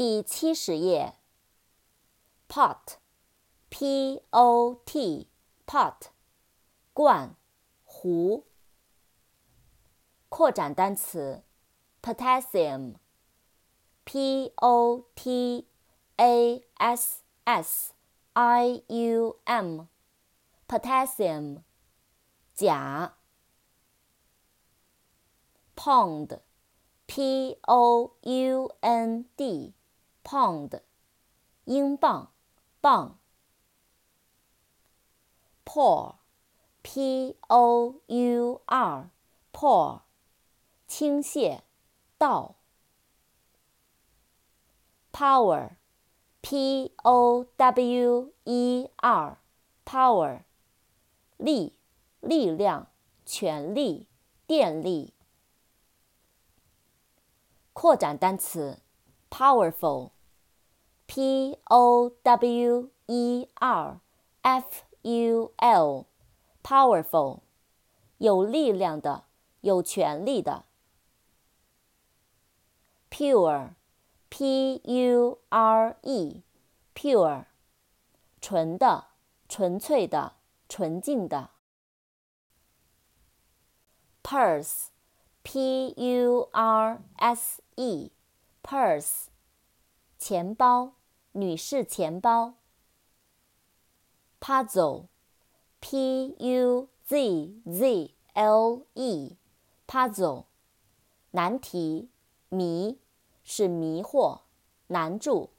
第七十页 pot pot pot 罐壶扩展单词 potassium potassium potassium 钾 pound pound pound，p-o-u-n-d，pound，英镑。磅，pour，p-o-u-r，pour，倾泻，倒。power，p-o-w-e-r，power，力，力量，权力，电力。扩展单词，powerful。 P O W E R F U L，powerful，有力量的，有权力的。Pure，P U R E，pure，纯的，纯粹的，纯净的。Purse，P U R S E，purse，钱包。 女士钱包。puzzle，p-u-z-z-l-e，puzzle，难题，迷，是迷惑，难住。